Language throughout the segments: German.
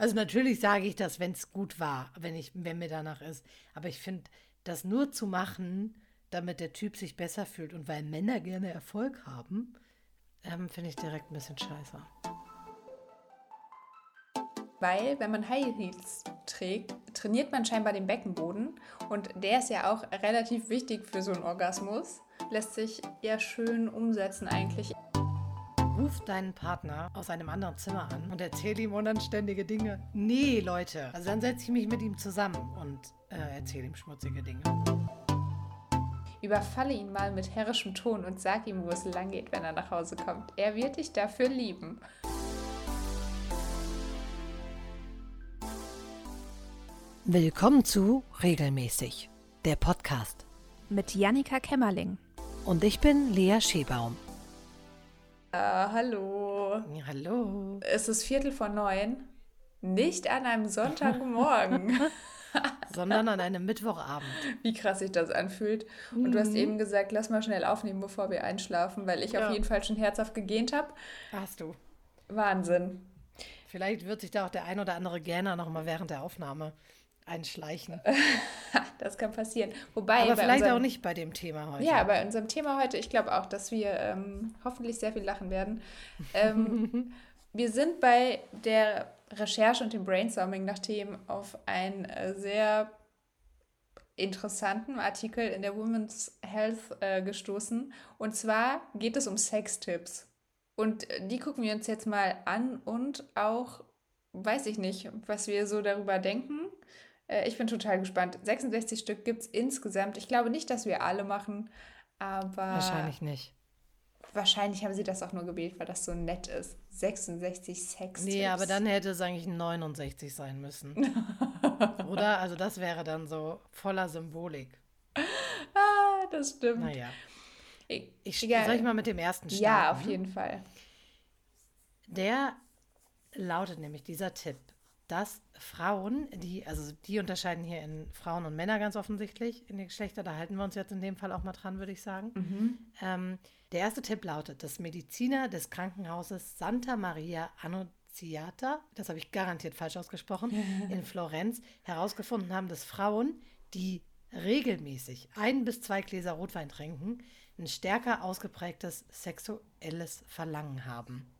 Also natürlich sage ich das, wenn es gut war, wenn, ich, wenn mir danach ist. Aber ich finde, das nur zu machen, damit der Typ sich besser fühlt und weil Männer gerne Erfolg haben, ähm, finde ich direkt ein bisschen scheiße. Weil, wenn man High Heels trägt, trainiert man scheinbar den Beckenboden und der ist ja auch relativ wichtig für so einen Orgasmus. Lässt sich ja schön umsetzen eigentlich. Ruf deinen Partner aus einem anderen Zimmer an und erzähl ihm unanständige Dinge. Nee, Leute. Also dann setze ich mich mit ihm zusammen und äh, erzähle ihm schmutzige Dinge. Überfalle ihn mal mit herrischem Ton und sag ihm, wo es lang geht, wenn er nach Hause kommt. Er wird dich dafür lieben. Willkommen zu Regelmäßig, der Podcast. Mit Jannika Kämmerling. Und ich bin Lea Schebaum. Ah, hallo. Ja, hallo. Es ist Viertel vor neun. Nicht an einem Sonntagmorgen. Sondern an einem Mittwochabend. Wie krass sich das anfühlt. Und mhm. du hast mhm. eben gesagt, lass mal schnell aufnehmen, bevor wir einschlafen, weil ich ja. auf jeden Fall schon herzhaft gegähnt habe. Hast du. Wahnsinn. Vielleicht wird sich da auch der ein oder andere Gähner noch mal während der Aufnahme einschleichen. das kann passieren. Wobei Aber vielleicht unserem, auch nicht bei dem Thema heute. Ja, bei unserem Thema heute, ich glaube auch, dass wir ähm, hoffentlich sehr viel lachen werden. Ähm, wir sind bei der Recherche und dem Brainstorming nach Themen auf einen äh, sehr interessanten Artikel in der Women's Health äh, gestoßen. Und zwar geht es um Sextipps. Und äh, die gucken wir uns jetzt mal an und auch, weiß ich nicht, was wir so darüber denken. Äh, ich bin total gespannt. 66 Stück gibt es insgesamt. Ich glaube nicht, dass wir alle machen, aber. Wahrscheinlich nicht. Wahrscheinlich haben sie das auch nur gewählt, weil das so nett ist. 66 Sex. Nee, aber dann hätte es eigentlich 69 sein müssen. Oder? Also das wäre dann so voller Symbolik. Ah, das stimmt. Naja. Ich, ich soll ich mal mit dem ersten starten? Ja, auf jeden Fall. Der lautet nämlich dieser Tipp dass Frauen, die, also die unterscheiden hier in Frauen und Männer ganz offensichtlich in den Geschlechter, da halten wir uns jetzt in dem Fall auch mal dran, würde ich sagen. Mhm. Ähm, der erste Tipp lautet, dass Mediziner des Krankenhauses Santa Maria Annunziata, das habe ich garantiert falsch ausgesprochen, in Florenz herausgefunden haben, dass Frauen, die regelmäßig ein bis zwei Gläser Rotwein trinken, ein stärker ausgeprägtes sexuelles Verlangen haben.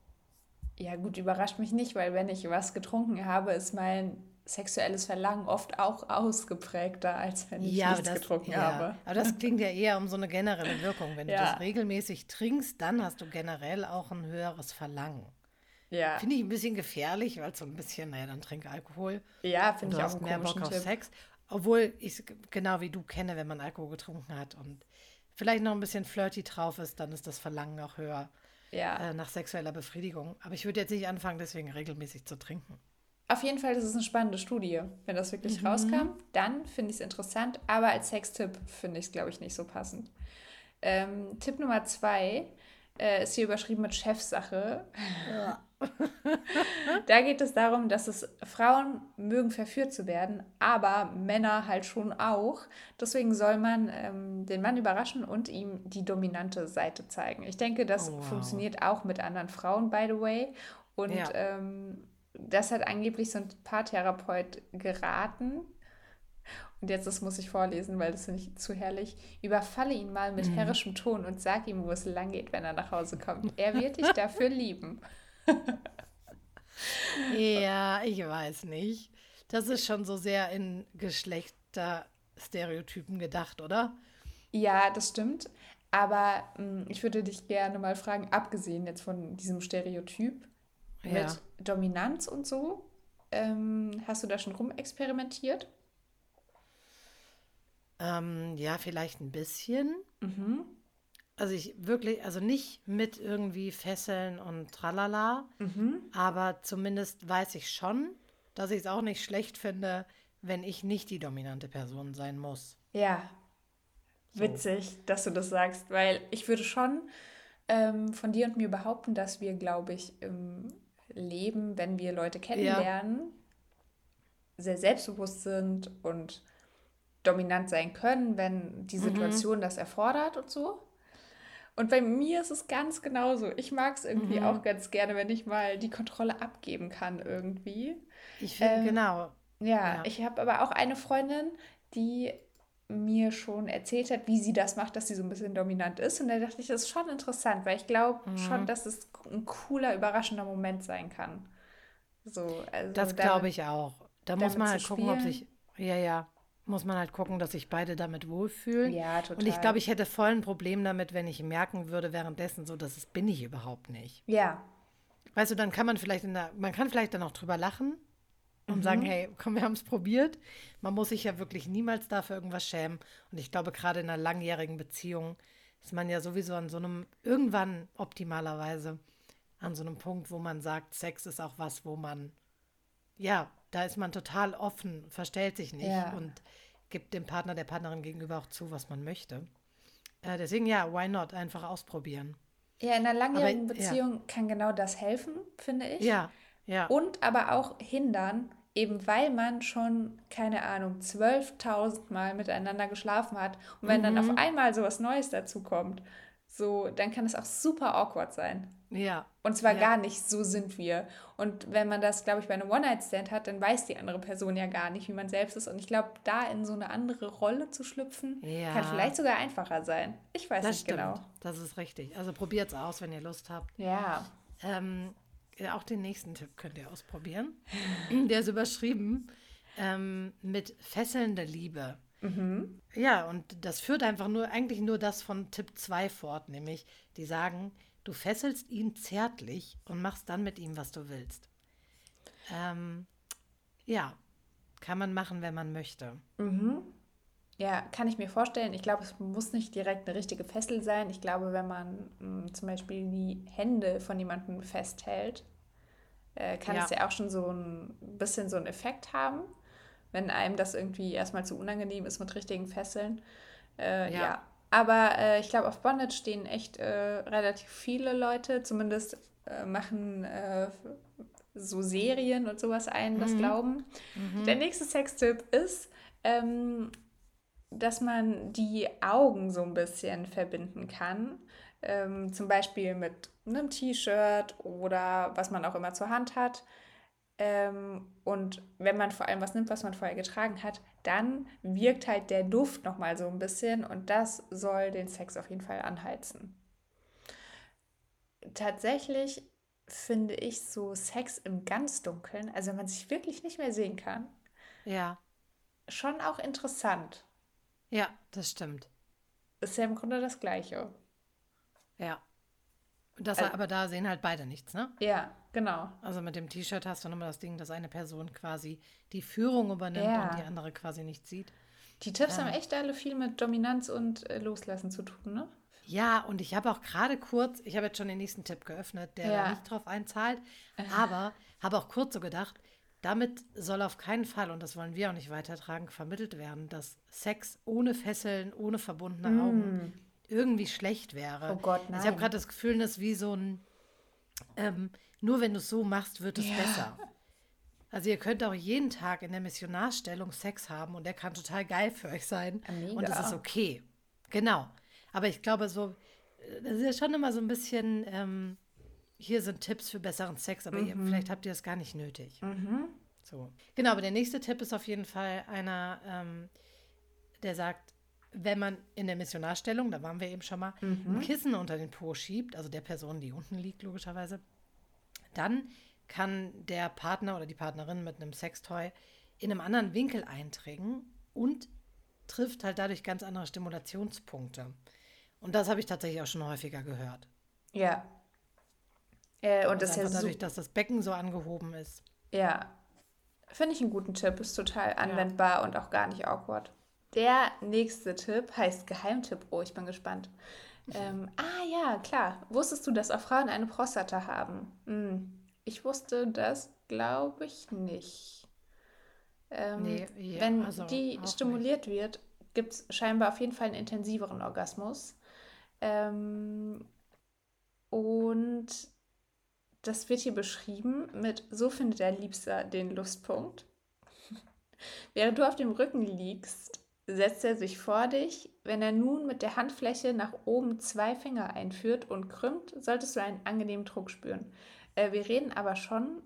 Ja, gut, überrascht mich nicht, weil wenn ich was getrunken habe, ist mein sexuelles Verlangen oft auch ausgeprägter, als wenn ich ja, nichts das, getrunken ja. habe. Aber das klingt ja eher um so eine generelle Wirkung. Wenn ja. du das regelmäßig trinkst, dann hast du generell auch ein höheres Verlangen. Ja. Finde ich ein bisschen gefährlich, weil so ein bisschen, naja, dann trink Alkohol. Ja, finde ich auch einen mehr Bock auf Sex. Obwohl ich genau wie du kenne, wenn man Alkohol getrunken hat und vielleicht noch ein bisschen flirty drauf ist, dann ist das Verlangen auch höher ja. äh, nach sexueller Befriedigung. Aber ich würde jetzt nicht anfangen, deswegen regelmäßig zu trinken. Auf jeden Fall, das ist eine spannende Studie. Wenn das wirklich mhm. rauskam, dann finde ich es interessant. Aber als Sextipp finde ich es, glaube ich, nicht so passend. Ähm, Tipp Nummer zwei äh, ist hier überschrieben mit Chefsache. Ja. da geht es darum, dass es Frauen mögen verführt zu werden, aber Männer halt schon auch. Deswegen soll man ähm, den Mann überraschen und ihm die dominante Seite zeigen. Ich denke, das oh, wow. funktioniert auch mit anderen Frauen, by the way. Und ja. ähm, das hat angeblich so ein Paartherapeut geraten. Und jetzt, das muss ich vorlesen, weil das finde ich zu herrlich. Überfalle ihn mal mit mhm. herrischem Ton und sag ihm, wo es lang geht, wenn er nach Hause kommt. Er wird dich dafür lieben ja, ich weiß nicht. Das ist schon so sehr in Geschlechterstereotypen gedacht, oder? Ja, das stimmt. Aber mh, hm, ich würde dich gerne mal fragen, abgesehen jetzt von diesem Stereotyp ja. mit Dominanz und so, ähm, hast du da schon rumexperimentiert? Ähm, ja, vielleicht ein bisschen. Mhm. Also ich wirklich, also nicht mit irgendwie Fesseln und tralala, mhm. aber zumindest weiß ich schon, dass ich es auch nicht schlecht finde, wenn ich nicht die dominante Person sein muss. Ja, so. witzig, dass du das sagst, weil ich würde schon ähm, von dir und mir behaupten, dass wir, glaube ich, im Leben, wenn wir Leute kennenlernen, ja. sehr selbstbewusst sind und dominant sein können, wenn die mhm. Situation mhm. das erfordert und so. Und bei mir ist es ganz genauso. Ich mag es irgendwie Mhm. auch ganz gerne, wenn ich mal die Kontrolle abgeben kann irgendwie. Ich finde, Ähm, genau. Ja, Ja. ich habe aber auch eine Freundin, die mir schon erzählt hat, wie sie das macht, dass sie so ein bisschen dominant ist. Und da dachte ich, das ist schon interessant, weil ich glaube Mhm. schon, dass es ein cooler, überraschender Moment sein kann. So, also Das glaube ich auch. Da muss man halt gucken, ob spielen. sich, ja, ja, muss man halt gucken, dass sich beide damit wohlfühlen. Ja, total. Und ich glaube, ich hätte voll ein Problem damit, wenn ich merken würde währenddessen so, das ist- bin ich überhaupt nicht. Ja, Weißt du, dann kann man vielleicht in der, man kann vielleicht dann auch drüber lachen und Mhm. sagen, hey, komm, wir haben es probiert. Man muss sich ja wirklich niemals dafür irgendwas schämen. Und ich glaube, gerade in einer langjährigen Beziehung ist man ja sowieso an so einem, irgendwann optimalerweise, an so einem Punkt, wo man sagt, Sex ist auch was, wo man, ja, da ist man total offen, verstellt sich nicht Ja. und gibt dem Partner, der Partnerin gegenüber auch zu, was man möchte. Äh, deswegen, ja, why not? Einfach ausprobieren. ja, in einer langjährigen Aber, ja. Beziehung kann genau das helfen, finde ich. Ja, ja. Und aber auch hindern, eben weil man schon, keine Ahnung, 12.000 Mal miteinander geschlafen hat. Und wenn dann Mhm. auf einmal so was Neues dazu kommt, so, dann kann es auch super awkward sein. ja. Und zwar Ja. gar nicht, so sind wir. Und wenn man das, glaube ich, bei einem One-Night-Stand hat, dann weiß die andere Person ja gar nicht, wie man selbst ist. Und ich glaube, da in so eine andere Rolle zu schlüpfen, Ja. kann vielleicht sogar einfacher sein. Ich weiß Das nicht stimmt. genau. Das ist richtig. Also probiert es aus, wenn ihr Lust habt. Ja. Ähm, auch den nächsten Tipp könnt ihr ausprobieren. Der ist überschrieben ähm, mit fesselnder Liebe. Mhm. Ja, und das führt einfach nur, eigentlich nur das von Tipp 2 fort, nämlich die sagen, du fesselst ihn zärtlich und machst dann mit ihm, was du willst. Ähm, ja, kann man machen, wenn man möchte. Mhm. Ja, kann ich mir vorstellen. Ich glaube, es muss nicht direkt eine richtige Fessel sein. Ich glaube, wenn man mh, zum Beispiel die Hände von jemandem festhält, äh, kann Ja. es ja auch schon so ein bisschen so einen Effekt haben, wenn einem das irgendwie erstmal zu unangenehm ist mit richtigen Fesseln. Äh, ja. Ja. Aber äh, ich glaube, auf Bondage stehen echt äh, relativ viele Leute, zumindest äh, machen äh, so Serien und sowas ein, das Mhm. glauben. Der nächste Sextipp ist, ähm, dass man die Augen so ein bisschen verbinden kann. Ähm, zum Beispiel mit einem T-Shirt oder was man auch immer zur Hand hat. Ähm, und wenn man vor allem was nimmt, was man vorher getragen hat, dann wirkt halt der Duft nochmal so ein bisschen und das soll den Sex auf jeden Fall anheizen. Tatsächlich finde ich so Sex im ganz Dunkeln, also wenn man sich wirklich nicht mehr sehen kann, Ja, schon auch interessant. ja, das stimmt. Ist ja im Grunde das Gleiche. Ja. Das, Also- aber da sehen halt beide nichts, ne? Ja, genau. Also mit dem T-Shirt hast du nochmal das Ding, dass eine Person quasi die Führung übernimmt Ja. und die andere quasi nicht sieht. Die Tipps Ja. haben echt alle viel mit Dominanz und äh, Loslassen zu tun, ne? Ja, und ich habe auch gerade kurz, ich habe jetzt schon den nächsten Tipp geöffnet, der Ja. nicht drauf einzahlt, aber habe auch kurz so gedacht, damit soll auf keinen Fall, und das wollen wir auch nicht weitertragen, vermittelt werden, dass Sex ohne Fesseln, ohne verbundene Augen irgendwie schlecht wäre. Mm. Oh Gott, Ich habe nein. gerade das Gefühl, das ist wie so ein, ähm, nur wenn du es so machst, wird es Ja. besser. Also ihr könnt auch jeden Tag in der Missionarstellung Sex haben und der kann total geil für euch sein. Mega. Und das ist okay. Genau. Aber ich glaube so, äh, das ist ja schon immer so ein bisschen, ähm, hier sind Tipps für besseren Sex, aber ihr, vielleicht habt ihr das gar nicht nötig. So. Genau, aber der nächste Tipp ist auf jeden Fall einer, ähm, der sagt, wenn man in der Missionarstellung, da waren wir eben schon mal, ein Kissen unter den Po schiebt, also der Person, die unten liegt, logischerweise, dann kann der Partner oder die Partnerin mit einem Sextoy in einem anderen Winkel eindringen und trifft halt dadurch ganz andere Stimulationspunkte. Und das habe ich tatsächlich auch schon häufiger gehört. Ja. Äh, und Also das ist ja dadurch, dass das Becken so angehoben ist. Ja. Finde ich einen guten Tipp. Ist total anwendbar und auch gar nicht awkward. Der nächste Tipp heißt Geheimtipp. Oh, ich bin gespannt. Ähm, ah ja, klar. Wusstest du, dass auch Frauen eine Prostata haben? Hm. Ich wusste das, glaube ich, nicht. Ähm, Nee, ja, wenn also die stimuliert wird, gibt es scheinbar auf jeden Fall einen intensiveren Orgasmus. Ähm, und das wird hier beschrieben mit, so findet der Liebster den Lustpunkt. Während du auf dem Rücken liegst, setzt er sich vor dich. Wenn er nun mit der Handfläche nach oben zwei Finger einführt und krümmt, solltest du einen angenehmen Druck spüren. Äh, wir reden aber schon,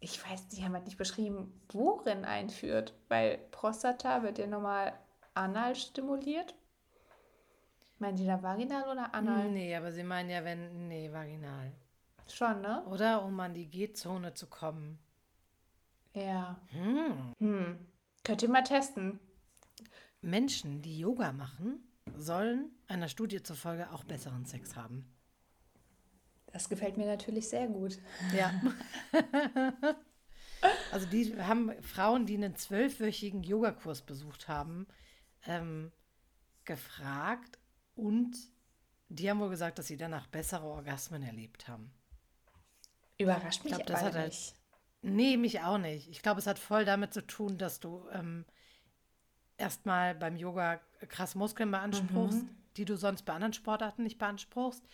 ich weiß, die haben halt nicht beschrieben, worin einführt, weil Prostata wird ja normal anal stimuliert. Meinen die da vaginal oder anal? Nee, aber sie meinen ja, wenn, nee, vaginal. Schon, ne? Oder um an die G-Zone zu kommen. Ja. Hm. Hm. Könnt ihr mal testen. Menschen, die Yoga machen, sollen einer Studie zufolge auch besseren Sex haben. Das gefällt mir natürlich sehr gut. Ja. also die haben Frauen, die einen zwölfwöchigen Yogakurs besucht haben, ähm, gefragt und die haben wohl gesagt, dass sie danach bessere Orgasmen erlebt haben. Überrascht mich Ich glaube, das hat halt. nicht. Nee, mich auch nicht. Ich glaube, es hat voll damit zu tun, dass du ähm, erstmal beim Yoga krass Muskeln beanspruchst, die du sonst bei anderen Sportarten nicht beanspruchst.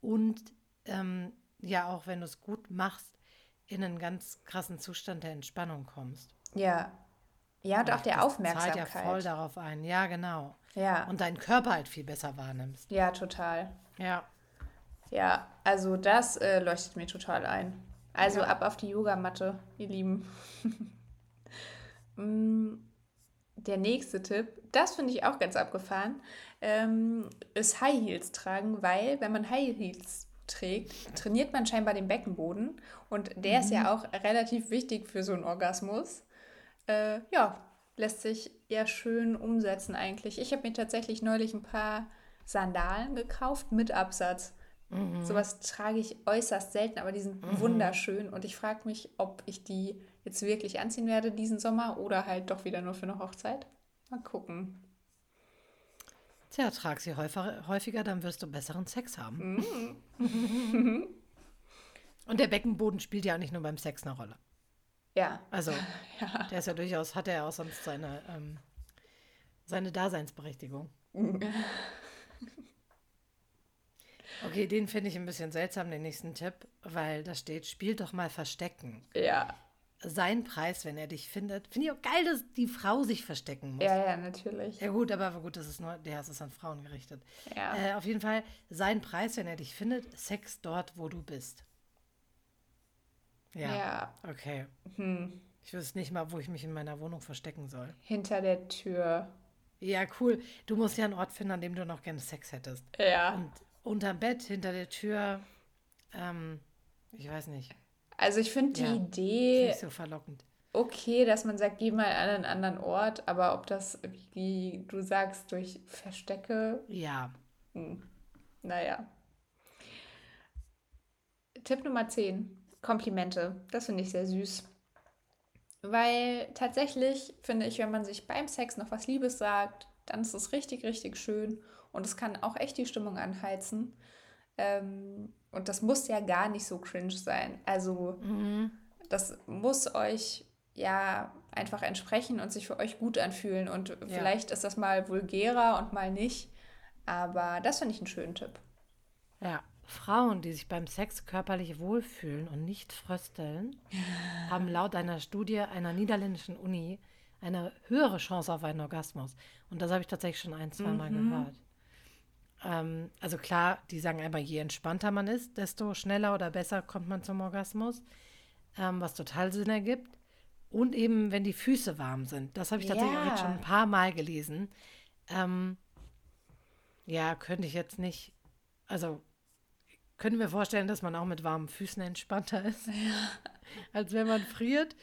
Und ähm, ja, auch wenn du es gut machst, in einen ganz krassen Zustand der Entspannung kommst. Ja. Ja, und auch der Das Aufmerksamkeit. zahlt ja voll darauf ein. Ja, genau. Ja. Und deinen Körper halt viel besser wahrnimmst. ja, total. Ja. Ja, also das äh, leuchtet mir total ein. Also Ja. ab auf die Yogamatte, ihr Lieben. Mm, Der nächste Tipp, das finde ich auch ganz abgefahren, ähm, ist High Heels tragen, weil wenn man High Heels trägt, trainiert man scheinbar den Beckenboden und der ist ja auch relativ wichtig für so einen Orgasmus. Äh, ja, lässt sich ja schön umsetzen eigentlich. Ich habe mir tatsächlich neulich ein paar Sandalen gekauft mit Absatz. Sowas trage ich äußerst selten, aber die sind wunderschön und ich frage mich, ob ich die jetzt wirklich anziehen werde diesen Sommer oder halt doch wieder nur für eine Hochzeit. Mal gucken. Tja, trag sie häufiger, dann wirst du besseren Sex haben. Und der Beckenboden spielt ja auch nicht nur beim Sex eine Rolle. Ja, Also, der ist ja durchaus, hat er ja auch sonst seine, ähm, seine Daseinsberechtigung. Okay, den finde ich ein bisschen seltsam, den nächsten Tipp, weil da steht, spiel doch mal Verstecken. ja, Sein Preis, wenn er dich findet. Finde ich auch geil, dass die Frau sich verstecken muss. ja, ja, natürlich. Ja gut, aber gut, das ist nur, der ist an Frauen gerichtet. Ja. Äh, auf jeden Fall, sein Preis, wenn er dich findet, Sex dort, wo du bist. Ja. Ja, Okay. hm. Ich wüsste nicht mal, wo ich mich in meiner Wohnung verstecken soll. hinter der Tür. Ja, cool. Du musst ja einen Ort finden, an dem du noch gerne Sex hättest. Ja, Und unterm Bett, hinter der Tür, ähm, ich weiß nicht. Also ich finde die Ja. Idee Nicht so verlockend. okay, dass man sagt, geh mal an einen anderen Ort, aber ob das, wie du sagst, durch Verstecke, Ja. hm, naja. Tipp Nummer 10, Komplimente. Das finde ich sehr süß. Weil tatsächlich finde ich, wenn man sich beim Sex noch was Liebes sagt, dann ist es richtig, richtig schön und es kann auch echt die Stimmung anheizen. Ähm, und das muss ja gar nicht so cringe sein. Also Mhm. das muss euch ja einfach entsprechen und sich für euch gut anfühlen. Und vielleicht ist das mal vulgärer und mal nicht. Aber das finde ich einen schönen Tipp. Ja. Frauen, die sich beim Sex körperlich wohlfühlen und nicht frösteln, haben laut einer Studie einer niederländischen Uni eine höhere Chance auf einen Orgasmus. Und das habe ich tatsächlich schon ein, zwei Mal gehört. Ähm, also klar, die sagen einfach, je entspannter man ist, desto schneller oder besser kommt man zum Orgasmus, ähm, was total Sinn ergibt. Und eben, wenn die Füße warm sind. Das habe ich tatsächlich auch jetzt Ja. schon ein paar Mal gelesen. Ähm, ja, könnte ich jetzt nicht. Also, können wir vorstellen, dass man auch mit warmen Füßen entspannter ist, als wenn man friert.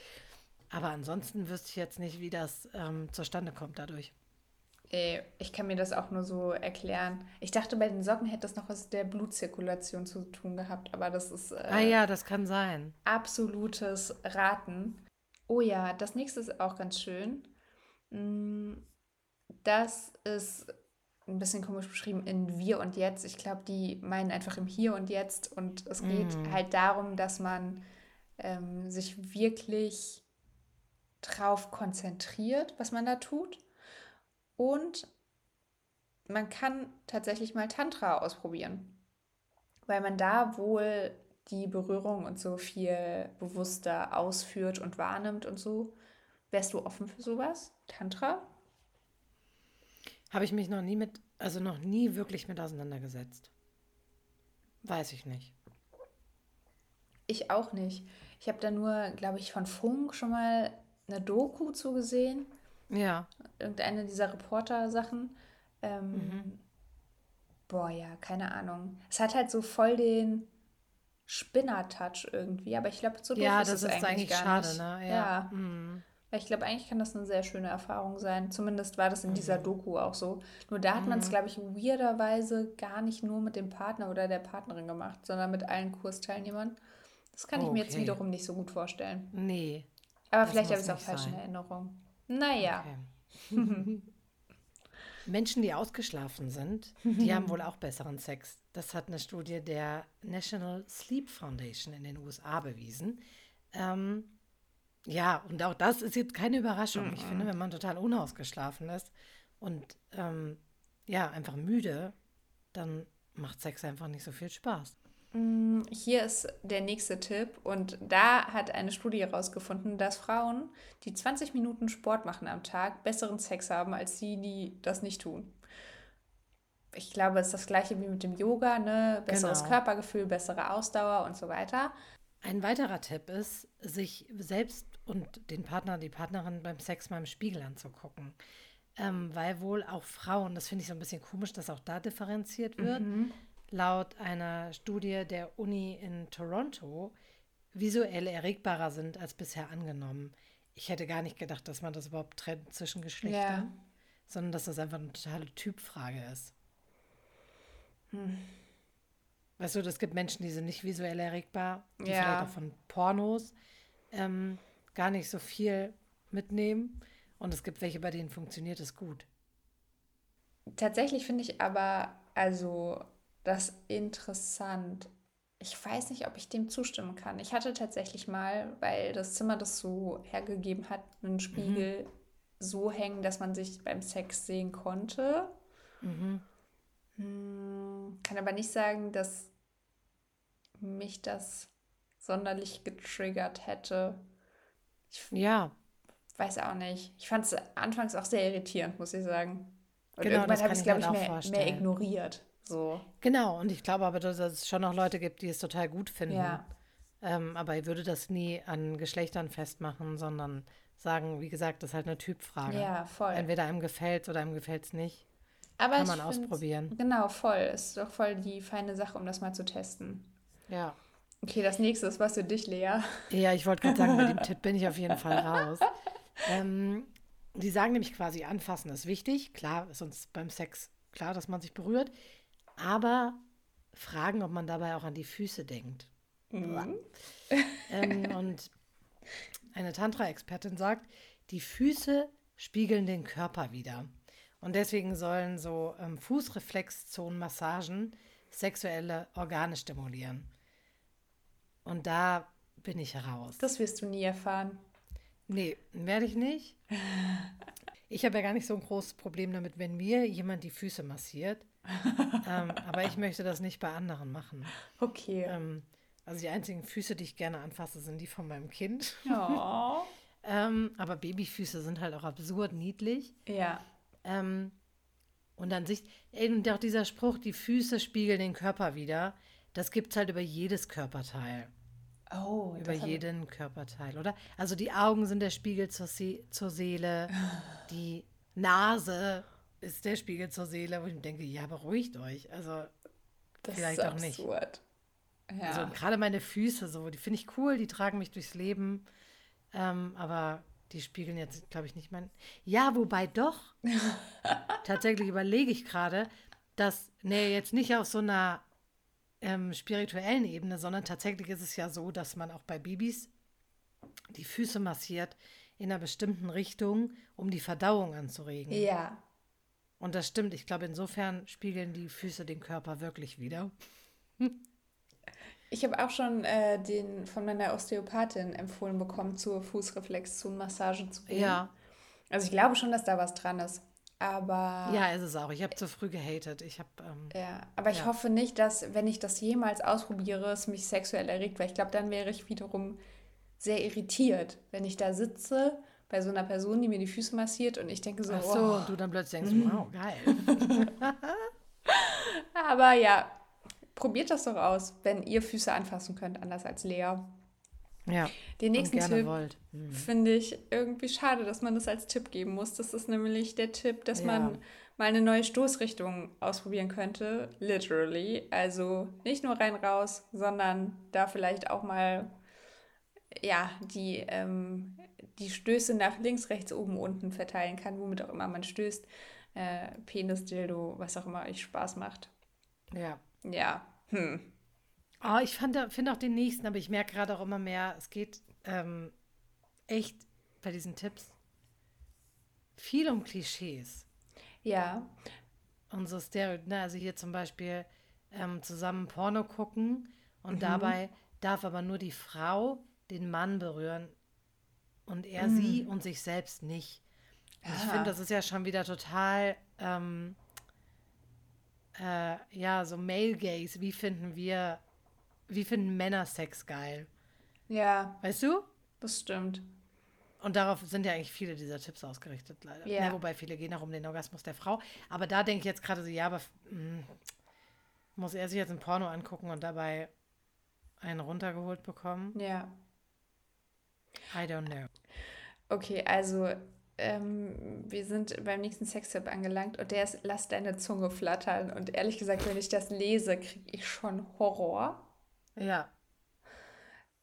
Aber ansonsten wüsste ich jetzt nicht, wie das ähm, zustande kommt dadurch. Ey, ich kann mir das auch nur so erklären. Ich dachte, bei den Socken hätte das noch was mit der Blutzirkulation zu tun gehabt, aber das ist äh, Ah ja, das kann sein. absolutes Raten. Oh ja, das nächste ist auch ganz schön. Mm, Das ist ein bisschen komisch beschrieben in Wir und Jetzt. Ich glaube, die meinen einfach im Hier und Jetzt. Und es geht Mhm. halt darum, dass man ähm, sich wirklich drauf konzentriert, was man da tut. Und man kann tatsächlich mal Tantra ausprobieren, weil man da wohl die Berührung und so viel bewusster ausführt und wahrnimmt und so. Wärst du offen für sowas? Tantra? Habe ich mich noch nie mit, also noch nie wirklich mit auseinandergesetzt. Weiß ich nicht. Ich auch nicht. Ich habe da nur, glaube ich, von Funk schon mal eine Doku zugesehen. Ja. Irgendeine dieser Reporter-Sachen. Ähm, mhm. Boah, ja, keine Ahnung. Es hat halt so voll den Spinner-Touch irgendwie, aber ich glaube, so ja, das ist, ist eigentlich, eigentlich schade, nicht. ne? Ja. ja. Mhm. Ich glaube, eigentlich kann das eine sehr schöne Erfahrung sein. Zumindest war das in dieser mhm. Doku auch so. Nur da hat man es, mhm. glaube ich, weirderweise gar nicht nur mit dem Partner oder der Partnerin gemacht, sondern mit allen Kursteilnehmern. Das kann ich mir jetzt wiederum nicht so gut vorstellen. Nee. Aber vielleicht habe ich es auch falsch in Erinnerung. Naja. Okay. Menschen, die ausgeschlafen sind, die haben wohl auch besseren Sex. Das hat eine Studie der National Sleep Foundation in den USA bewiesen. Ähm, ja, und auch das ist jetzt keine Überraschung. Ich finde, wenn man total unausgeschlafen ist und ähm, ja, einfach müde, dann macht Sex einfach nicht so viel Spaß. Mm, hier ist der nächste Tipp und da hat eine Studie herausgefunden, dass Frauen, die 20 Minuten Sport machen am Tag, besseren Sex haben als die, die das nicht tun. Ich glaube, es ist das gleiche wie mit dem Yoga, ne? Besseres genau. Körpergefühl, bessere Ausdauer und so weiter. Ein weiterer Tipp ist, sich selbst und den Partner, die Partnerin beim Sex mal im Spiegel anzugucken. Ähm, weil wohl auch Frauen, das finde ich so ein bisschen komisch, dass auch da differenziert wird, mhm laut einer Studie der Uni in Toronto visuell erregbarer sind als bisher angenommen. Ich hätte gar nicht gedacht, dass man das überhaupt trennt zwischen Geschlechtern, ja. sondern dass das einfach eine totale Typfrage ist. Hm. Weißt du, es gibt Menschen, die sind nicht visuell erregbar, die ja. vielleicht auch von Pornos ähm, gar nicht so viel mitnehmen. Und es gibt welche, bei denen funktioniert es gut. Tatsächlich finde ich aber, also das interessant. Ich weiß nicht, ob ich dem zustimmen kann. Ich hatte tatsächlich mal, weil das Zimmer das so hergegeben hat, einen Spiegel mhm. so hängen, dass man sich beim Sex sehen konnte. Mhm. Hm, kann aber nicht sagen, dass mich das sonderlich getriggert hätte. Ich ja. Weiß auch nicht. Ich fand es anfangs auch sehr irritierend, muss ich sagen. Und genau, irgendwann habe ich es, glaube ich, mehr, mehr ignoriert. So. Genau, und ich glaube aber, dass es schon noch Leute gibt, die es total gut finden. Ja. Ähm, aber ich würde das nie an Geschlechtern festmachen, sondern sagen, wie gesagt, das ist halt eine Typfrage. Ja, voll. Entweder einem gefällt oder einem gefällt es nicht. Aber Kann man ausprobieren. Genau, voll. Ist doch voll die feine Sache, um das mal zu testen. Ja. Okay, das nächste ist was für dich, Lea. Ja, ich wollte gerade sagen, bei dem Tipp bin ich auf jeden Fall raus. Ähm, die sagen nämlich quasi, anfassen ist wichtig. Klar, ist uns beim Sex klar, dass man sich berührt aber fragen, ob man dabei auch an die Füße denkt. Mhm. ähm, und eine Tantra-Expertin sagt, die Füße spiegeln den Körper wieder. Und deswegen sollen so ähm, Fußreflexzonenmassagen sexuelle Organe stimulieren. Und da bin ich raus. Das wirst du nie erfahren. Nee, werde ich nicht. Ich habe ja gar nicht so ein großes Problem damit, wenn mir jemand die Füße massiert ähm, aber ich möchte das nicht bei anderen machen. Okay. Ähm, also die einzigen Füße, die ich gerne anfasse, sind die von meinem Kind. Oh. ähm, aber Babyfüße sind halt auch absurd niedlich. Ja. Ähm, und dann sich, und auch dieser Spruch, die Füße spiegeln den Körper wieder, das gibt es halt über jedes Körperteil. Oh, über jeden Körperteil, oder? Also die Augen sind der Spiegel zur, See zur Seele, die Nase ist der Spiegel zur Seele, wo ich denke, ja, beruhigt euch. Also das vielleicht ist auch nicht. Absurd. Ja. Also gerade meine Füße so, die finde ich cool, die tragen mich durchs Leben. Ähm, aber die spiegeln jetzt, glaube ich, nicht mein. Ja, wobei doch. tatsächlich überlege ich gerade, dass, nee, jetzt nicht auf so einer ähm, spirituellen Ebene, sondern tatsächlich ist es ja so, dass man auch bei Babys die Füße massiert in einer bestimmten Richtung, um die Verdauung anzuregen. Ja. Und das stimmt. Ich glaube, insofern spiegeln die Füße den Körper wirklich wieder. Ich habe auch schon äh, den von meiner Osteopathin empfohlen bekommen, zur Fußreflexzonenmassage zu gehen. Ja. Also ich glaube schon, dass da was dran ist. Aber. Ja, ist es auch. Ich habe zu früh gehatet. Ich habe. Ähm, ja, aber ich ja. hoffe nicht, dass, wenn ich das jemals ausprobiere, es mich sexuell erregt, weil ich glaube, dann wäre ich wiederum sehr irritiert, wenn ich da sitze bei so einer Person, die mir die Füße massiert und ich denke so, Ach so, oh. du dann plötzlich denkst, Mhm. wow, geil. Aber ja, probiert das doch aus, wenn ihr Füße anfassen könnt, anders als Lea. Ja, Den nächsten Tipp. Mhm. finde ich irgendwie schade, dass man das als Tipp geben muss. Das ist nämlich der Tipp, dass Ja. man mal eine neue Stoßrichtung ausprobieren könnte. Literally. Also nicht nur rein raus, sondern da vielleicht auch mal ja, die, ähm, die Stöße nach links, rechts, oben, unten verteilen kann, womit auch immer man stößt. Äh, Penis, Dildo, was auch immer euch Spaß macht. Ja. Ja. Hm. Oh, ich finde auch den nächsten, aber ich merke gerade auch immer mehr, es geht ähm, echt bei diesen Tipps viel um Klischees Ja. und so Stereotypen. Ne? Also hier zum Beispiel ähm, zusammen Porno gucken und Mhm. dabei darf aber nur die Frau den Mann berühren und er Mhm. sie und sich selbst nicht. Und ich Ah. finde, das ist ja schon wieder total, ähm, äh, ja, so Male Gaze. Wie finden wir, wie finden Männer Sex geil? Ja, Weißt du? das stimmt. Und darauf sind ja eigentlich viele dieser Tipps ausgerichtet, leider. Ja. Ja, wobei viele gehen auch um den Orgasmus der Frau. Aber da denke ich jetzt gerade so, ja, aber mh, muss er sich jetzt ein Porno angucken und dabei einen runtergeholt bekommen? Ja. I don't know. Okay, also ähm, wir sind beim nächsten Sextipp angelangt und der ist, lass deine Zunge flattern. Und ehrlich gesagt, wenn ich das lese, kriege ich schon Horror. Ja,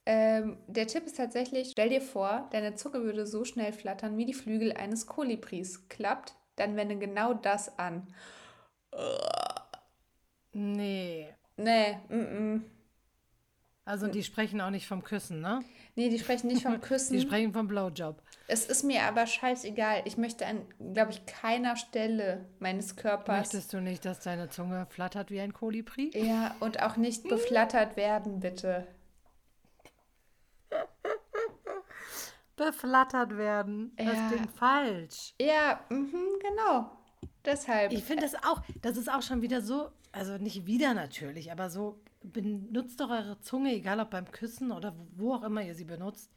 Ähm, der Tipp ist tatsächlich, stell dir vor, deine Zunge würde so schnell flattern, wie die Flügel eines Kolibris. Klappt, dann wende genau das an. nee. Nee, mm, mm. Also die sprechen auch nicht vom Küssen, ne? Nee, die sprechen nicht vom Küssen. Die sprechen vom Blowjob. Es ist mir aber scheißegal. Ich möchte an, glaube ich, keiner Stelle meines Körpers. Möchtest du nicht, dass deine Zunge flattert wie ein Kolibri? Ja, und auch nicht beflattert werden, bitte. Beflattert werden. Ja. Das klingt falsch. Ja, mhm, genau. Deshalb. Ich finde das auch, das ist auch schon wieder so, also nicht wieder natürlich, aber so, benutzt doch eure Zunge, egal ob beim Küssen oder wo auch immer ihr sie benutzt,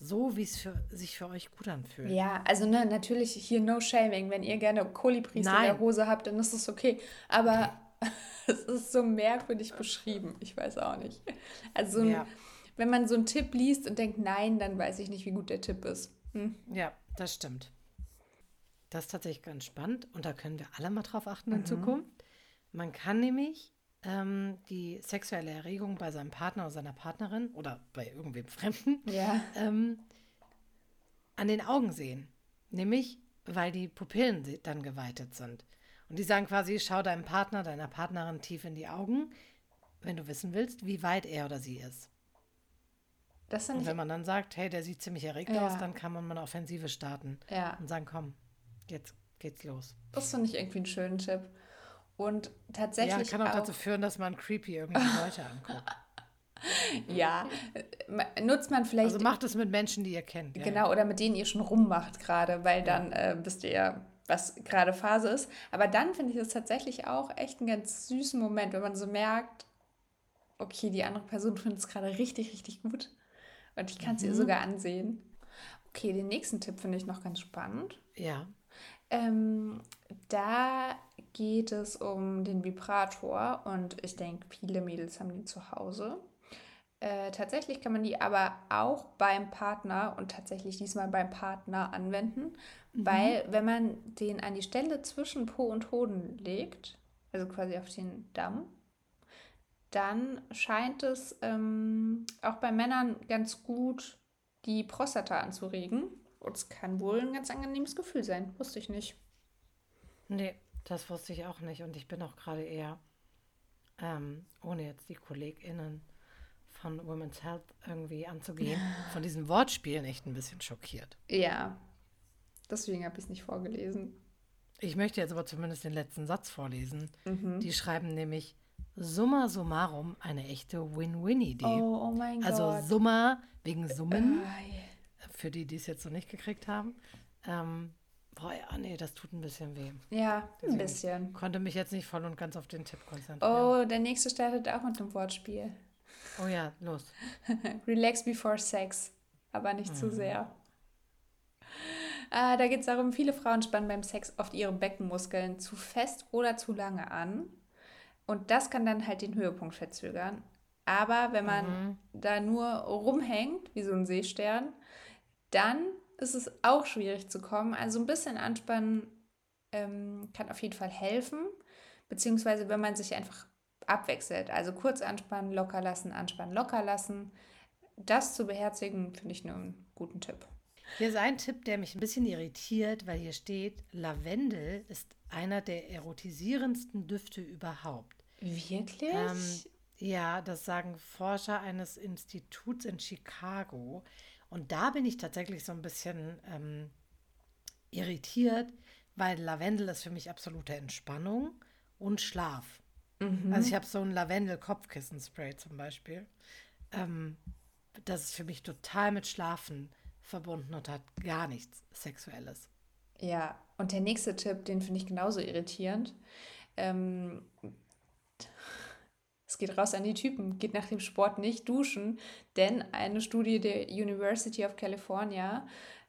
so wie es für, sich für euch gut anfühlt. Ja, also ne, natürlich hier no shaming. Wenn ihr gerne Kolibris in Nein. der Hose habt, dann ist es okay. Aber es ist so merkwürdig beschrieben. Ich weiß auch nicht. Also Ja. wenn man so einen Tipp liest und denkt, nein, dann weiß ich nicht, wie gut der Tipp ist. Hm. Ja, das stimmt. Das ist tatsächlich ganz spannend und da können wir alle mal drauf achten in Zukunft. Man kann nämlich ähm, die sexuelle Erregung bei seinem Partner oder seiner Partnerin oder bei irgendwem Fremden Ja. ähm, an den Augen sehen. Nämlich, weil die Pupillen dann geweitet sind. Und die sagen quasi, schau deinem Partner, deiner Partnerin tief in die Augen, wenn du wissen willst, wie weit er oder sie ist. Das Und wenn man dann sagt, hey, der sieht ziemlich erregt Ja. aus, dann kann man mal eine Offensive starten Ja. und sagen, komm, jetzt geht's los. Das finde ich irgendwie einen schönen Tipp. Und Ja, tatsächlich kann auch, auch, dazu führen, dass man creepy irgendwie Leute anguckt. ja, nutzt man vielleicht Also macht es mit Menschen, die ihr kennt. Ja, Genau, oder mit denen ihr schon rummacht gerade, weil dann äh, wisst ihr ja, was gerade Phase ist. Aber dann finde ich es tatsächlich auch echt einen ganz süßen Moment, wenn man so merkt, okay, die andere Person findet es gerade richtig, richtig gut. Und ich kann es ihr sogar ansehen. Okay, den nächsten Tipp finde ich noch ganz spannend. Ja. Ähm, da geht es um den Vibrator und ich denke, viele Mädels haben den zu Hause. Äh, tatsächlich kann man die aber auch beim Partner und tatsächlich diesmal beim Partner anwenden, weil wenn man den an die Stelle zwischen Po und Hoden legt, also quasi auf den Damm, dann scheint es ähm, auch bei Männern ganz gut die Prostata anzuregen. Und es kann wohl ein ganz angenehmes Gefühl sein. Wusste ich nicht. Nee, das wusste ich auch nicht. Und ich bin auch gerade eher, ähm, ohne jetzt die KollegInnen von Women's Health irgendwie anzugehen, von diesen Wortspielen echt ein bisschen schockiert. Ja. Deswegen habe ich es nicht vorgelesen. Ich möchte jetzt aber zumindest den letzten Satz vorlesen. Mhm. Die schreiben nämlich summa summarum eine echte Win-Win-Idee. Oh, oh mein also Gott. Summa wegen Summen, Ei. für die, die es jetzt noch nicht gekriegt haben. Ähm, boah, ja, nee, das tut ein bisschen weh. Ja, ein Deswegen bisschen. Konnte mich jetzt nicht voll und ganz auf den Tipp konzentrieren. Oh, der nächste startet auch mit einem Wortspiel. Oh ja, los. Relax before sex. Aber nicht zu sehr. Äh, da geht es darum, viele Frauen spannen beim Sex oft ihre Beckenmuskeln zu fest oder zu lange an. Und das kann dann halt den Höhepunkt verzögern. Aber wenn man mhm. da nur rumhängt, wie so ein Seestern, dann ist es auch schwierig zu kommen. Also ein bisschen anspannen ähm, kann auf jeden Fall helfen. Beziehungsweise wenn man sich einfach abwechselt. Also kurz anspannen, locker lassen, anspannen, locker lassen. Das zu beherzigen, finde ich nur einen guten Tipp. Hier ist ein Tipp, der mich ein bisschen irritiert, weil hier steht, Lavendel ist einer der erotisierendsten Düfte überhaupt. Wirklich? Ähm, ja, das sagen Forscher eines Instituts in Chicago. Und da bin ich tatsächlich so ein bisschen ähm, irritiert, weil Lavendel ist für mich absolute Entspannung und Schlaf. Mhm. Also ich habe so ein Lavendel-Kopfkissenspray zum Beispiel. Ähm, das ist für mich total mit Schlafen verbunden und hat gar nichts Sexuelles. Ja, und der nächste Tipp, den finde ich genauso irritierend. Ähm, geht raus an die Typen, geht nach dem Sport nicht duschen, denn eine Studie der University of California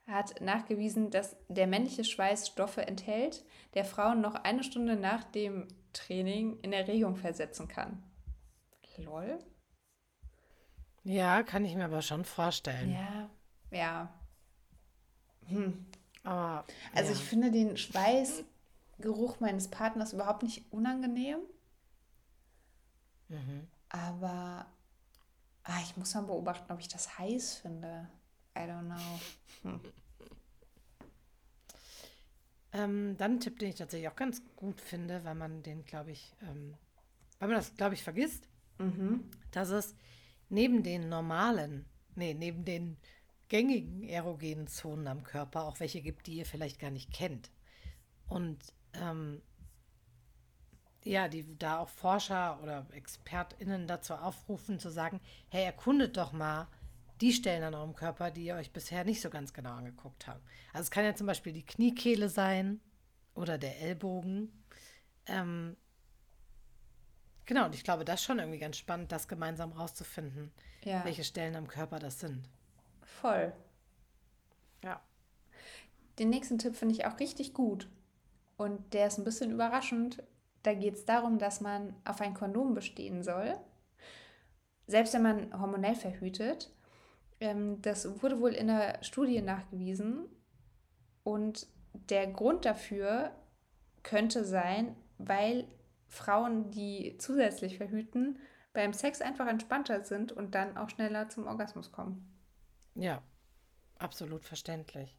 hat nachgewiesen, dass der männliche Schweiß Stoffe enthält, der Frauen noch eine Stunde nach dem Training in Erregung versetzen kann. Lol. Ja, kann ich mir aber schon vorstellen. Ja, ja. Hm. Aber, also ja. ich finde den Schweißgeruch meines Partners überhaupt nicht unangenehm. Mhm. Aber ah, ich muss mal beobachten, ob ich das heiß finde. I don't know. Hm. Ähm, dann ein Tipp, den ich tatsächlich auch ganz gut finde, weil man den, glaube ich, ähm, weil man das, glaube ich, vergisst, mhm. dass es neben den normalen, nee, neben den gängigen erogenen Zonen am Körper auch welche gibt, die ihr vielleicht gar nicht kennt. Und ähm, ja, die da auch Forscher oder ExpertInnen dazu aufrufen, zu sagen, hey, erkundet doch mal die Stellen an eurem Körper, die ihr euch bisher nicht so ganz genau angeguckt habt. Also es kann ja zum Beispiel die Kniekehle sein oder der Ellbogen. Ähm, genau, und ich glaube, das ist schon irgendwie ganz spannend, das gemeinsam rauszufinden, ja. welche Stellen am Körper das sind. Voll. Ja. Den nächsten Tipp finde ich auch richtig gut. Und der ist ein bisschen überraschend. Da geht es darum, dass man auf ein Kondom bestehen soll. Selbst wenn man hormonell verhütet ähm, das wurde wohl in der Studie nachgewiesen. Und der Grund dafür könnte sein, weil Frauen, die zusätzlich verhüten, beim Sex einfach entspannter sind und dann auch schneller zum Orgasmus kommen. Ja, absolut verständlich.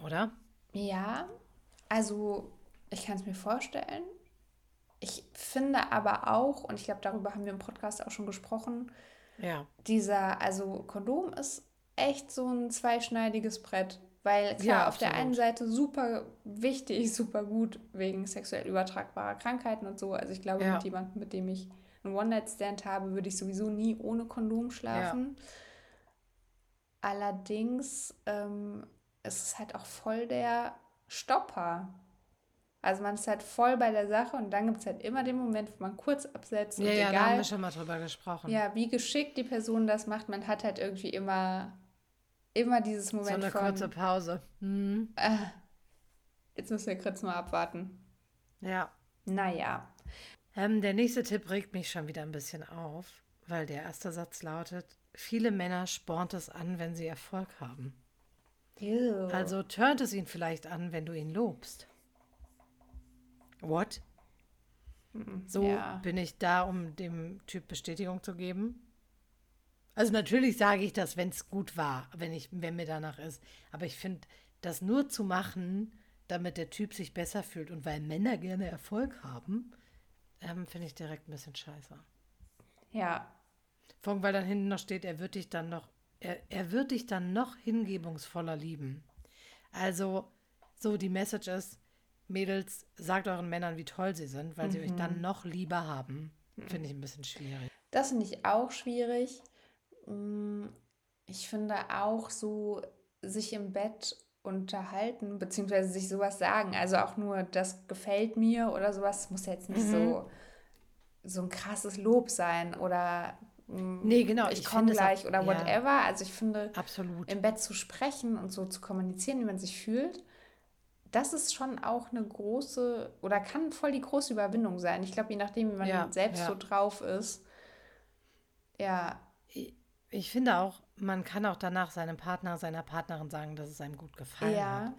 Oder? Ja, also ich kann es mir vorstellen. Ich finde aber auch, und ich glaube, darüber haben wir im Podcast auch schon gesprochen, ja. Dieser, also Kondom ist echt so ein zweischneidiges Brett. Weil klar, ja, auf der einen Seite super wichtig, super gut wegen sexuell übertragbarer Krankheiten und so. Also ich glaube, ja. mit jemandem, mit dem ich einen One-Night-Stand habe, würde ich sowieso nie ohne Kondom schlafen. Ja. Allerdings ähm, ist es halt auch voll der Stopper. Also man ist halt voll bei der Sache und dann gibt es halt immer den Moment, wo man kurz absetzt. Ja, und ja, egal, da haben wir schon mal drüber gesprochen. Ja, wie geschickt die Person das macht, man hat halt irgendwie immer, immer dieses Moment So eine von, kurze Pause. Mhm. Äh, jetzt müssen wir kurz mal abwarten. Ja. Naja. Ähm, der nächste Tipp regt mich schon wieder ein bisschen auf, weil der erste Satz lautet, viele Männer spornt es an, wenn sie Erfolg haben. Ew. Also turnt es ihn vielleicht an, wenn du ihn lobst. What? So ja. bin ich da, um dem Typ Bestätigung zu geben. Also natürlich sage ich das, wenn es gut war, wenn ich, wenn mir danach ist. Aber ich finde, das nur zu machen, damit der Typ sich besser fühlt und weil Männer gerne Erfolg haben, ähm, finde ich direkt ein bisschen scheiße. Ja. Vor allem, weil dann hinten noch steht, er wird dich dann noch, er, er wird dich dann noch hingebungsvoller lieben. Also, so die Message ist, Mädels, sagt euren Männern, wie toll sie sind, weil mhm. sie euch dann mhm. noch lieber haben. Finde ich ein bisschen schwierig. Das finde ich auch schwierig. Mm, ich finde auch so, sich im Bett unterhalten, beziehungsweise sich sowas sagen. Also auch nur, das gefällt mir oder sowas, muss jetzt nicht mhm. so, so ein krasses Lob sein oder Nee, genau. ich, ich komme gleich auch- oder ja. whatever. Also ich finde, Absolut. im Bett zu sprechen und so zu kommunizieren, wie man sich fühlt, das ist schon auch eine große oder kann voll die große Überwindung sein. Ich glaube, je nachdem, wie man Ja, selbst ja. so drauf ist. Ja, Ich, ich finde auch, man kann auch danach seinem Partner, seiner Partnerin sagen, dass es einem gut gefallen Ja. hat.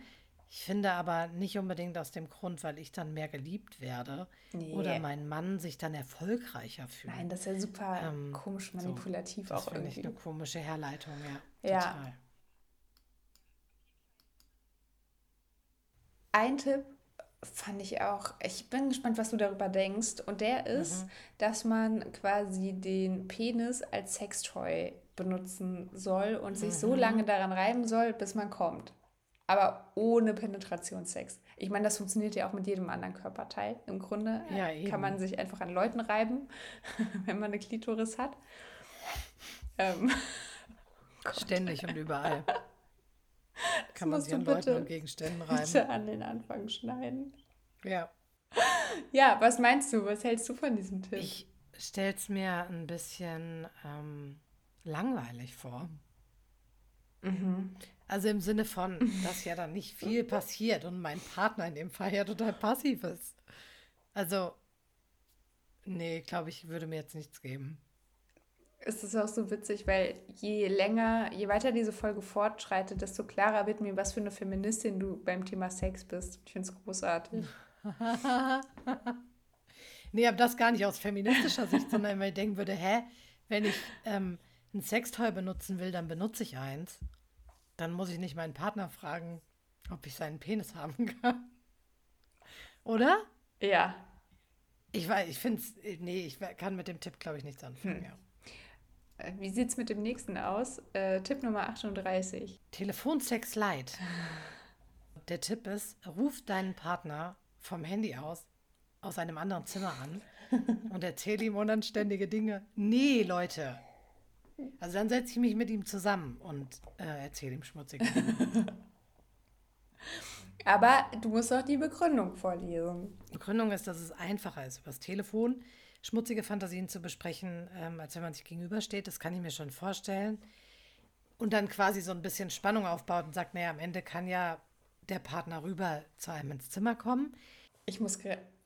Ich finde aber nicht unbedingt aus dem Grund, weil ich dann mehr geliebt werde Nee. oder mein Mann sich dann erfolgreicher fühlt. nein, das ist ja super Ähm, komisch so, manipulativ das auch finde ich irgendwie. eine komische Herleitung, ja. Ja. Total. Ein Tipp fand ich auch, ich bin gespannt, was du darüber denkst. Und der ist, dass man quasi den Penis als Sextoy benutzen soll und sich so lange daran reiben soll, bis man kommt. Aber ohne Penetrationssex. Ich meine, das funktioniert ja auch mit jedem anderen Körperteil. Im Grunde Ja, kann man sich einfach an Leuten reiben, wenn man eine Klitoris hat. Ähm, Ständig und überall. Kann man sich an Leuten und Gegenständen reiben. bitte an den Anfang schneiden. Ja. Ja, was meinst du? Was hältst du von diesem Tipp? Ich stelle es mir ein bisschen ähm, langweilig vor. Mhm. Also im Sinne von, dass ja dann nicht viel passiert und mein Partner in dem Fall ja total passiv ist. Also, nee, glaube ich, würde mir jetzt nichts geben. Es ist auch so witzig, weil je länger, je weiter diese Folge fortschreitet, desto klarer wird mir, was für eine Feministin du beim Thema Sex bist. Ich finde es großartig. Nee, aber das gar nicht aus feministischer Sicht, sondern weil ich denken würde, hä, wenn ich ähm, ein Sextoy benutzen will, dann benutze ich eins. Dann muss ich nicht meinen Partner fragen, ob ich seinen Penis haben kann. Oder? Ja. Ich weiß, ich finde es, nee, ich kann mit dem Tipp, glaube ich, nichts anfangen. Ja. Äh, Wie sieht es mit dem nächsten aus? Äh, Tipp Nummer 38. Telefonsex light. Der Tipp ist, ruf deinen Partner vom Handy aus, aus einem anderen Zimmer an und erzähl ihm unanständige Dinge. Nee, Leute. Also dann setze ich mich mit ihm zusammen und äh, erzähle ihm schmutzige Dinge. Aber du musst auch die Begründung vorlesen. Die Begründung ist, dass es einfacher ist, übers Telefon schmutzige Fantasien zu besprechen, ähm, als wenn man sich gegenübersteht. Das kann ich mir schon vorstellen. Und dann quasi so ein bisschen Spannung aufbaut und sagt, naja, am Ende kann ja der Partner rüber zu einem ins Zimmer kommen. Ich muss,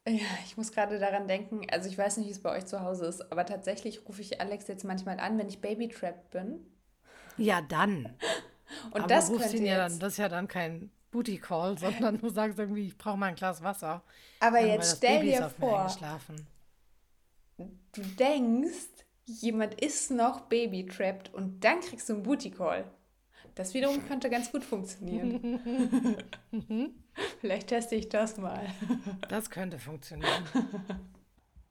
ja, ich muss gerade daran denken, also ich weiß nicht, wie es bei euch zu Hause ist, aber tatsächlich rufe ich Alex jetzt manchmal an, wenn ich babytrapped bin. Ja, dann. Und Aber das rufst könnte ihn ja dann, das ist ja dann kein Booty Call, sondern du sagst irgendwie, ich brauche mal ein Glas Wasser. aber weil jetzt stell Baby dir vor, du denkst, jemand ist noch babytrapped und dann kriegst du einen Booty Call. Das wiederum könnte ganz gut funktionieren. Vielleicht teste ich das mal. Das könnte funktionieren.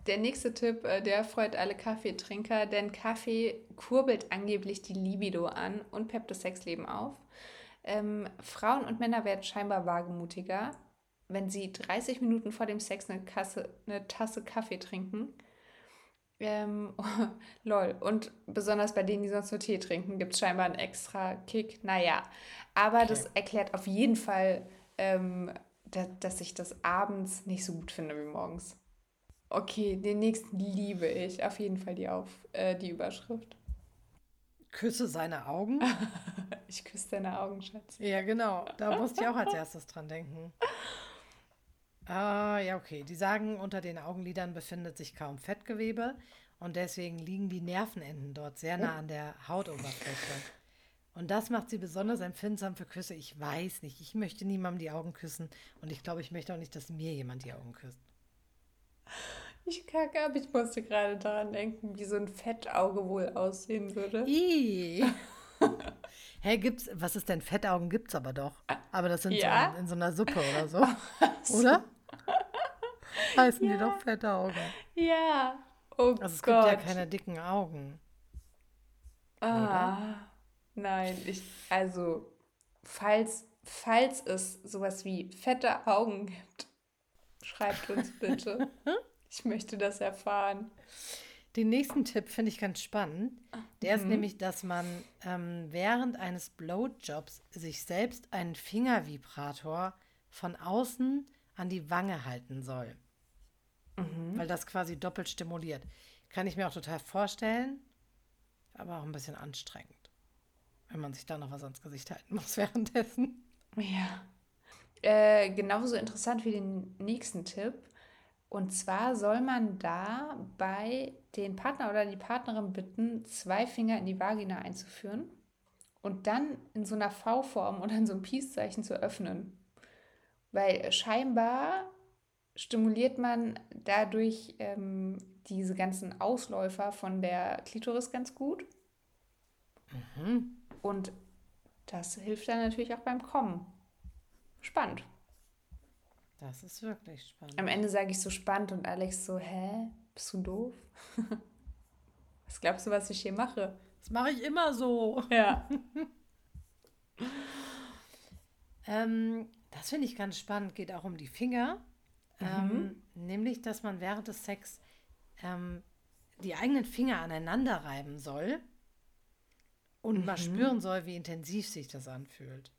Der nächste Tipp, äh, der freut alle Kaffeetrinker, denn Kaffee kurbelt angeblich die Libido an und peppt das Sexleben auf. Ähm, Frauen und Männer werden scheinbar wagemutiger, wenn sie 30 Minuten vor dem Sex eine, Kasse, eine Tasse Kaffee trinken. Ähm, lol. Und besonders bei denen, die sonst nur Tee trinken, gibt es scheinbar einen extra Kick. Naja, aber Okay. das erklärt auf jeden Fall, ähm, da, dass ich das abends nicht so gut finde wie morgens. Okay, den nächsten liebe ich. Auf jeden Fall die, auf, äh, die Überschrift. Küsse seine Augen. Ich küsse deine Augen, Schatz. Ja, genau. Da musste ich auch als erstes dran denken. Ah, ja, okay. Die sagen, unter den Augenlidern befindet sich kaum Fettgewebe und deswegen liegen die Nervenenden dort sehr nah an der Hautoberfläche. Und das macht sie besonders empfindsam für Küsse. Ich weiß nicht. Ich möchte niemandem die Augen küssen und ich glaube, ich möchte auch nicht, dass mir jemand die Augen küsst. Ich kacke ab, ich musste gerade daran denken, wie so ein Fettauge wohl aussehen würde. Hä, gibt's, was ist denn Fettaugen? Gibt's aber doch. Aber das sind Ja? so in, in so einer Suppe oder so. Oder? Heißen die doch Fettaugen. Ja. Oh Also es Gott. gibt ja keine dicken Augen. Ah, nein, ich, also, falls, falls es sowas wie fette Augen gibt, schreibt uns bitte. Ich möchte das erfahren. Den nächsten Tipp finde ich ganz spannend. Der ist nämlich, dass man ähm, während eines Blowjobs sich selbst einen Fingervibrator von außen an die Wange halten soll. Weil das quasi doppelt stimuliert. Kann ich mir auch total vorstellen. aber auch ein bisschen anstrengend, wenn man sich da noch was ans Gesicht halten muss währenddessen. Ja. Äh, genauso interessant wie den nächsten Tipp. Und zwar soll man da bei den Partner oder die Partnerin bitten, zwei Finger in die Vagina einzuführen und dann in so einer V-Form oder in so einem Peace-Zeichen zu öffnen. Weil scheinbar stimuliert man dadurch ähm, diese ganzen Ausläufer von der Klitoris ganz gut. Mhm. Und das hilft dann natürlich auch beim Kommen. Spannend. Das ist wirklich spannend. Am Ende sage ich so spannend und Alex so, hä? Bist du doof? was glaubst du, was ich hier mache? Das mache ich immer so. Ja. ähm, das finde ich ganz spannend. Geht auch um die Finger. Ähm, nämlich, dass man während des Sex ähm, die eigenen Finger aneinander reiben soll und mal spüren soll, wie intensiv sich das anfühlt.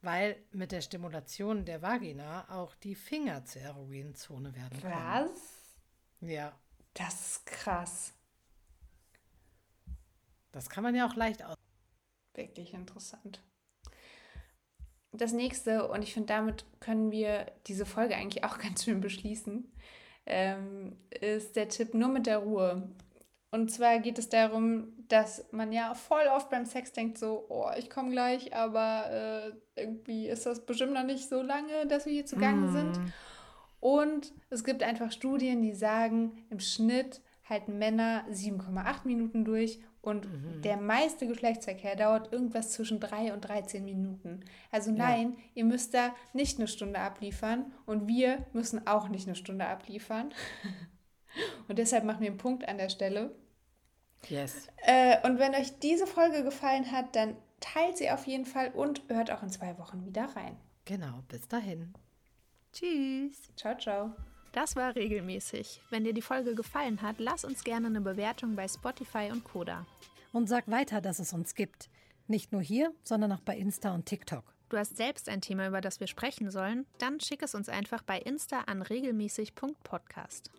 Weil mit der Stimulation der Vagina auch die Finger zur erogenen Zone werden können. Was? Ja, Das ist krass. das kann man ja auch leicht aus. Wirklich interessant. Das nächste, und ich finde, damit können wir diese Folge eigentlich auch ganz schön beschließen, ähm, ist der Tipp nur mit der Ruhe. Und zwar geht es darum, dass man ja voll oft beim Sex denkt, so, oh, ich komme gleich, aber äh, irgendwie ist das bestimmt noch nicht so lange, dass wir hier zugange sind. Und es gibt einfach Studien, die sagen, im Schnitt halten Männer 7,8 Minuten durch und der meiste Geschlechtsverkehr dauert irgendwas zwischen 3 und 13 Minuten. Also nein, ihr müsst da nicht eine Stunde abliefern und wir müssen auch nicht eine Stunde abliefern. Und deshalb machen wir einen Punkt an der Stelle. Yes. Äh, und wenn euch diese Folge gefallen hat, dann teilt sie auf jeden Fall und hört auch in zwei Wochen wieder rein. Genau, bis dahin. Tschüss. Ciao, ciao. Das war regelmäßig. Wenn dir die Folge gefallen hat, lass uns gerne eine Bewertung bei Spotify und Koda. Und sag weiter, dass es uns gibt. Nicht nur hier, sondern auch bei Insta und TikTok. Du hast selbst ein Thema, über das wir sprechen sollen? Dann schick es uns einfach bei Insta an regelmäßig.podcast.